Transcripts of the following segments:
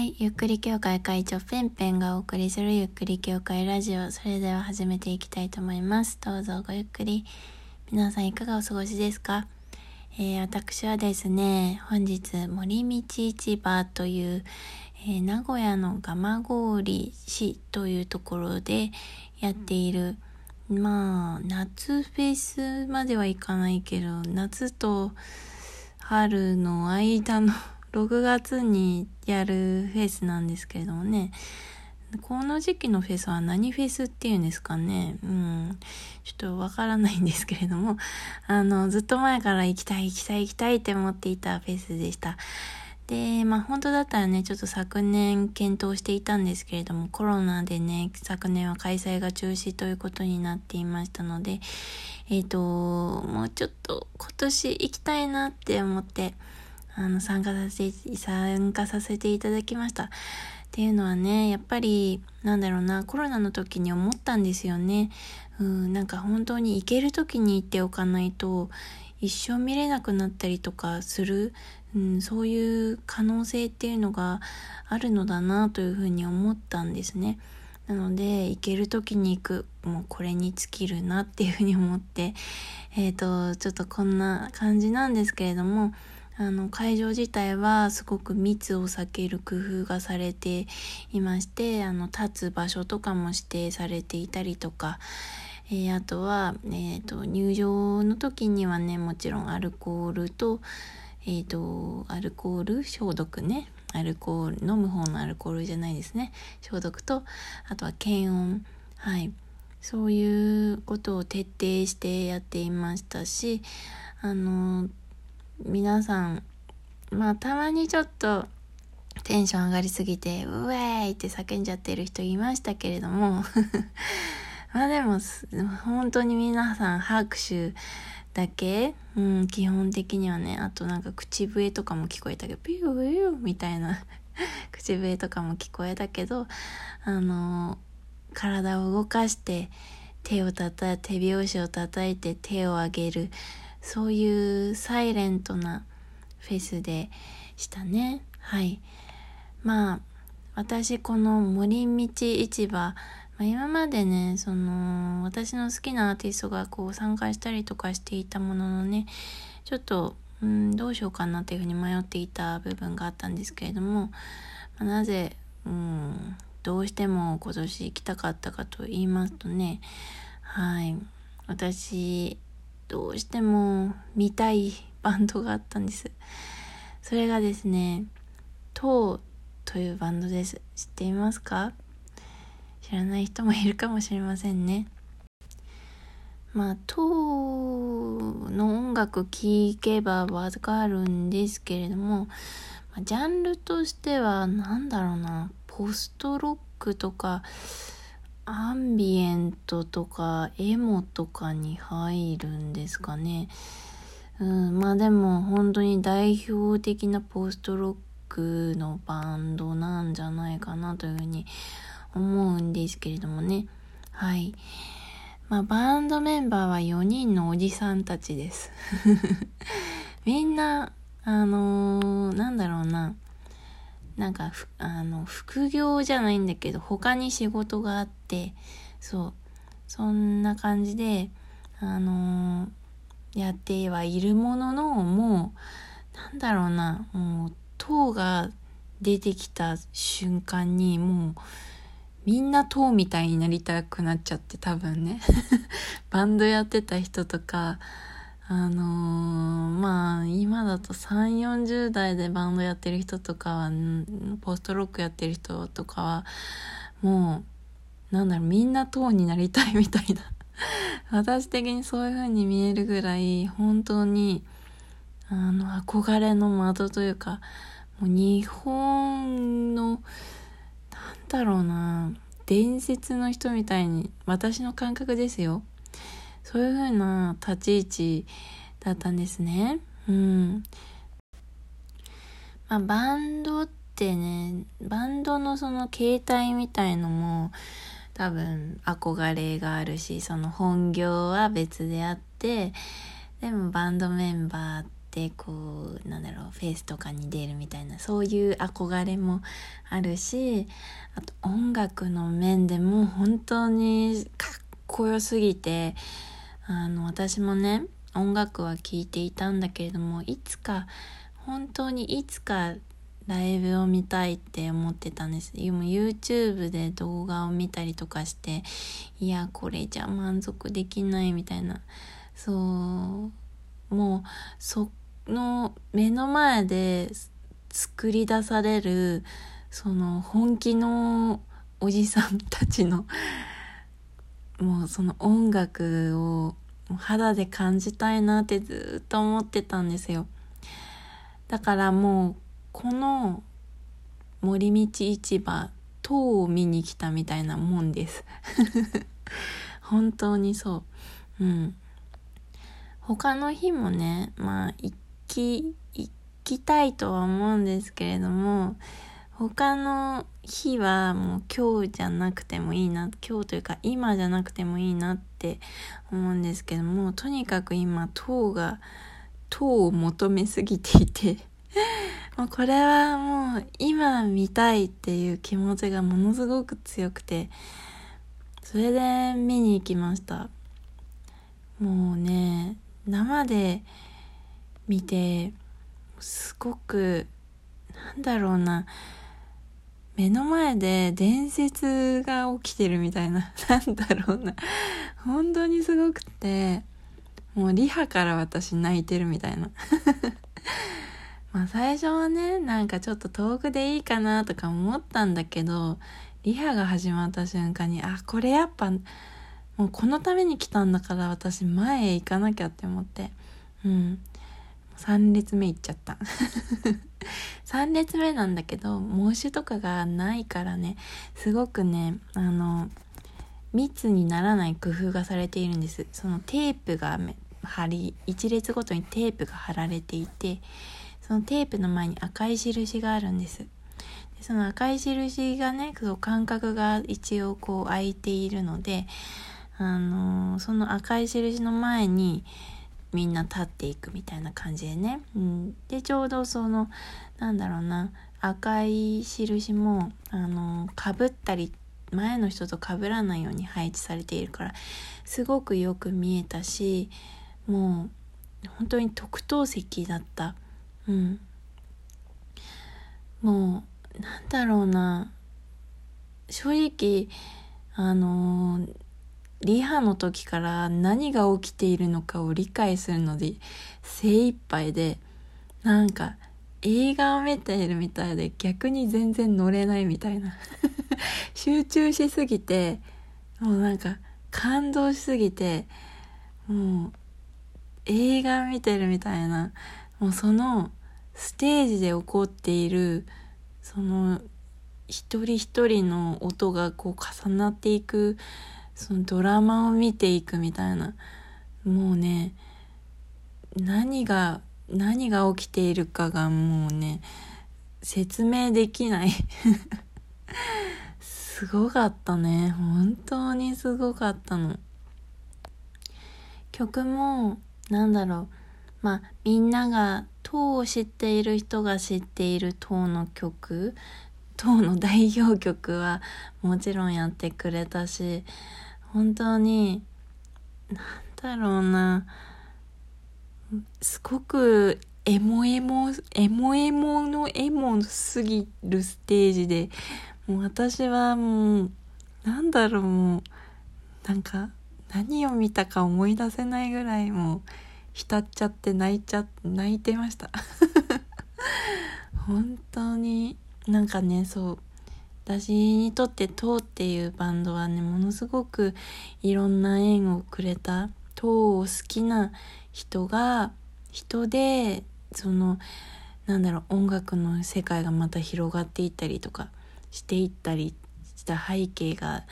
はい。ゆっくり協会会長ペンペンがお送りするゆっくり協会ラジオ。それでは始めていきたいと思います。どうぞごゆっくり。皆さんいかがお過ごしですか？えー、私はですね、本日森道市場という、えー、名古屋の蒲郡市というところでやっている、まあ、夏フェスまではいかないけど、夏と春の間の6月にやるフェスなんですけれどもね、この時期のフェスは何フェスっていうんですかね。うん。ちょっとわからないんですけれども、あの、ずっと前から行きたい行きたい行きたいって思っていたフェスでした。で、まあ本当だったらね、ちょっと昨年検討していたんですけれども、コロナでね、昨年は開催が中止ということになっていましたので、えっ、ー、と、もうちょっと今年行きたいなって思って、あの、参加させて、参加させていただきました。っていうのはね、やっぱり、なんだろうな、コロナの時に思ったんですよね。うん、なんか本当に行ける時に行っておかないと、一生見れなくなったりとかする、うん、そういう可能性っていうのがあるのだなというふうに思ったんですね。なので、行ける時に行く、もうこれに尽きるなっていうふうに思って、えっ、ー、と、ちょっとこんな感じなんですけれども、あの会場自体はすごく密を避ける工夫がされていましてあの立つ場所とかも指定されていたりとか、えー、あとは、えーと、入場の時にはねもちろんアルコールと,、えーと、アルコール消毒ねアルコール飲む方のアルコールじゃないですね消毒とあとは検温。はい。そういうことを徹底してやっていましたしあの皆さん、まあたまにちょっとテンション上がりすぎて、ウェーイって叫んじゃってる人いましたけれども まあでも、本当に皆さん拍手だけ、うん、基本的にはね、あとなんか口笛とかも聞こえたけど、ピューピューみたいな 口笛とかも聞こえたけど、あの、体を動かして手を叩いて、手拍子を叩いて手を上げる。そういうサイレントなフェスでしたね。はい。まあ、私この森道市場、まあ、今までね、その、私の好きなアーティストがこう参加したりとかしていたもののね、ちょっと、うん、どうしようかなっていうふうに迷っていた部分があったんですけれども、ま、なぜ、うん、どうしても今年行きたかったかと言いますとね、はい、私、どうしても見たいバンドがあったんです。それがですね、トーというバンドです。知っていますか？知らない人もいるかもしれませんね。まあ、トーの音楽聴けばわかるんですけれども、ジャンルとしては何だろうな、ポストロックとか、アンビエントとかエモとかに入るんですかね。うん、まあでも本当に代表的なポストロックのバンドなんじゃないかなというふうに思うんですけれどもね。はい。まあバンドメンバーは4人のおじさんたちです。みんな、あのー、なんだろうな。なんかあの副業じゃないんだけど他に仕事があってそう。そんな感じであのー、やってはいるもののもうなんだろうなもう塔が出てきた瞬間にもうみんな塔みたいになりたくなっちゃって多分ね。バンドやってた人とかあのー、まあ、今だと3、40代でバンドやってる人とかは、ポストロックやってる人とかは、もう、なんだろう、みんな塔になりたいみたいな。私的にそういう風に見えるぐらい、本当に、あの、憧れの的というか、もう日本の、なんだろうな、伝説の人みたいに、私の感覚ですよ。そういう風な立ち位置だったんですね。うん。まあ、バンドってね、バンドのその形態みたいのも多分憧れがあるし、その本業は別であって、でもバンドメンバーってこうなんだろうフェイスとかに出るみたいなそういう憧れもあるしあと音楽の面でも本当にかっこよすぎてあの私もね音楽は聴いていたんだけれどもいつか本当にいつかライブを見たいって思ってたんです。今 YouTube で動画を見たりとかして、いや、これじゃ満足できないみたいな。そう、もう、その目の前で作り出される、その本気のおじさんたちの、もうその音楽を肌で感じたいなってずっと思ってたんですよ。だからもうこの森道市場塔を見に来たみたいなもんです。本当にそう。うん。他の日もねまあ行き行きたいとは思うんですけれども他の日はもう今日じゃなくてもいいな今日というか今じゃなくてもいいなって思うんですけどもとにかく今塔が塔を求めすぎていて もうこれはもう今見たいっていう気持ちがものすごく強くてそれで見に行きました。もうね生で見てすごくなんだろうな目の前で伝説が起きてるみたいな なんだろうな。本当にすごくてもうリハから私泣いてるみたいな。まあ最初はね、なんかちょっと遠くでいいかなとか思ったんだけど、リハが始まった瞬間に、あ、これやっぱ、もうこのために来たんだから私前へ行かなきゃって思って、うん。3列目行っちゃった。3列目なんだけど、申しとかがないからね、すごくね、あの、密にならない工夫がされているんです。そのテープが貼り、1列ごとにテープが貼られていて、そのテープの前に赤い印があるんですでその赤い印がねそ間隔が一応こう空いているのであの、その赤い印の前にみんな立っていくみたいな感じでね、うん、でちょうどそのなんだろうな。赤い印もあのかぶったり前の人と被らないように配置されているからすごくよく見えたしもう本当に特等席だった。うん。もうなんだろうな。正直あのー、リハの時から何が起きているのかを理解するので精一杯でなんか映画を見ているみたいで逆に全然乗れないみたいな。集中しすぎてもうなんか感動しすぎてもう映画見てるみたいな。もうそのステージで起こっているその一人一人の音がこう重なっていくそのドラマを見ていくみたいな。もうね何が何が起きているかがもうね説明できない。すごかったね。本当にすごかったの。曲もなんだろう。まあみんなが塔を知っている人が知っている塔の曲。塔の代表曲はもちろんやってくれたし本当になんだろうな。すごくエモエモエモエモのエモすぎるステージでもう私はもうなんだろうもうなんか何を見たか思い出せないぐらいもう浸っちゃって泣いちゃ泣いてました。本当になんかねそう私にとって「トー」っていうバンドはねものすごくいろんな縁をくれたトーを好きな人が人でそのなんだろう音楽の世界がまた広がっていったりとかしていったりした背景が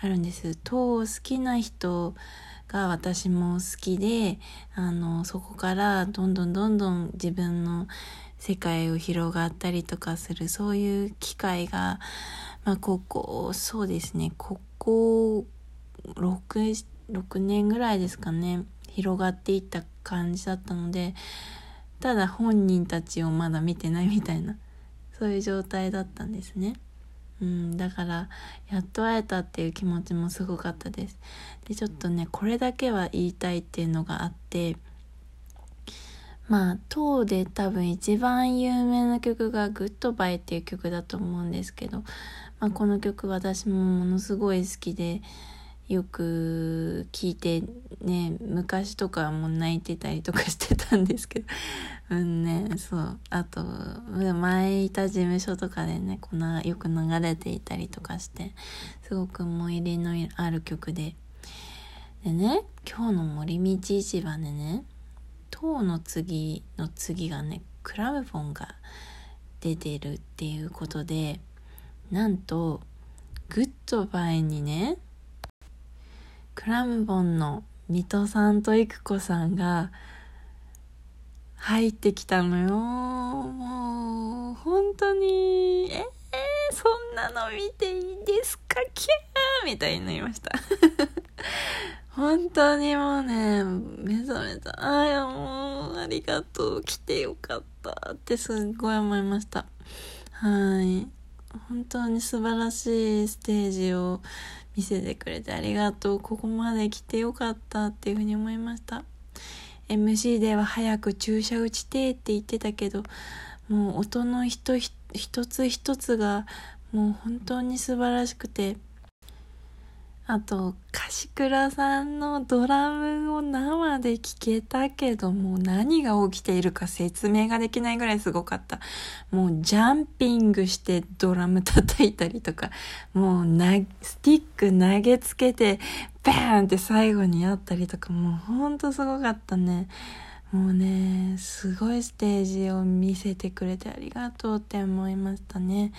あるんです。トーを好きな人が私も好きであのそこからどんどんどんどん自分の世界を広がったりとかするそういう機会が、まあ、ここそうですねここ 6, 6年ぐらいですかね広がっていった感じだったのでただ本人たちをまだ見てないみたいなそういう状態だったんですね。うん、だからやっと会えたっていう気持ちもすごかったです。でちょっとねこれだけは言いたいっていうのがあってまあ当で多分一番有名な曲が「グッドバイ」っていう曲だと思うんですけど、まあ、この曲私もものすごい好きでよく聞いてね昔とかも泣いてたりとかしてたんですけど うんねそう。あと前いた事務所とかでねこなよく流れていたりとかしてすごく思い入れのある曲で。でね今日の森道市場でね toe の次の次がねクラムボンが出てるっていうことでなんとグッドバイにねクラムボンのミトさんと郁子さんが入ってきたのよ。もう本当にえー、そんなの見ていいですか？キャーみたいになりました。本当にもうね、めざめざ、ああ、もう、ありがとう、来てよかったってすっごい思いました。はい。本当に素晴らしいステージを見せてくれてありがとう。ここまで来てよかったっていうふうに思いました。MC では早く注射打ちてって言ってたけど、もう音の一つ一つがもう本当に素晴らしくて、あと、柏倉さんのドラムを生で聴けたけど、もう何が起きているか説明ができないぐらいすごかった。もうジャンピングしてドラム叩いたりとか、もうな、スティック投げつけて、バーンって最後にやったりとか、もうほんとすごかったね。もうね、すごいステージを見せてくれてありがとうって思いましたね。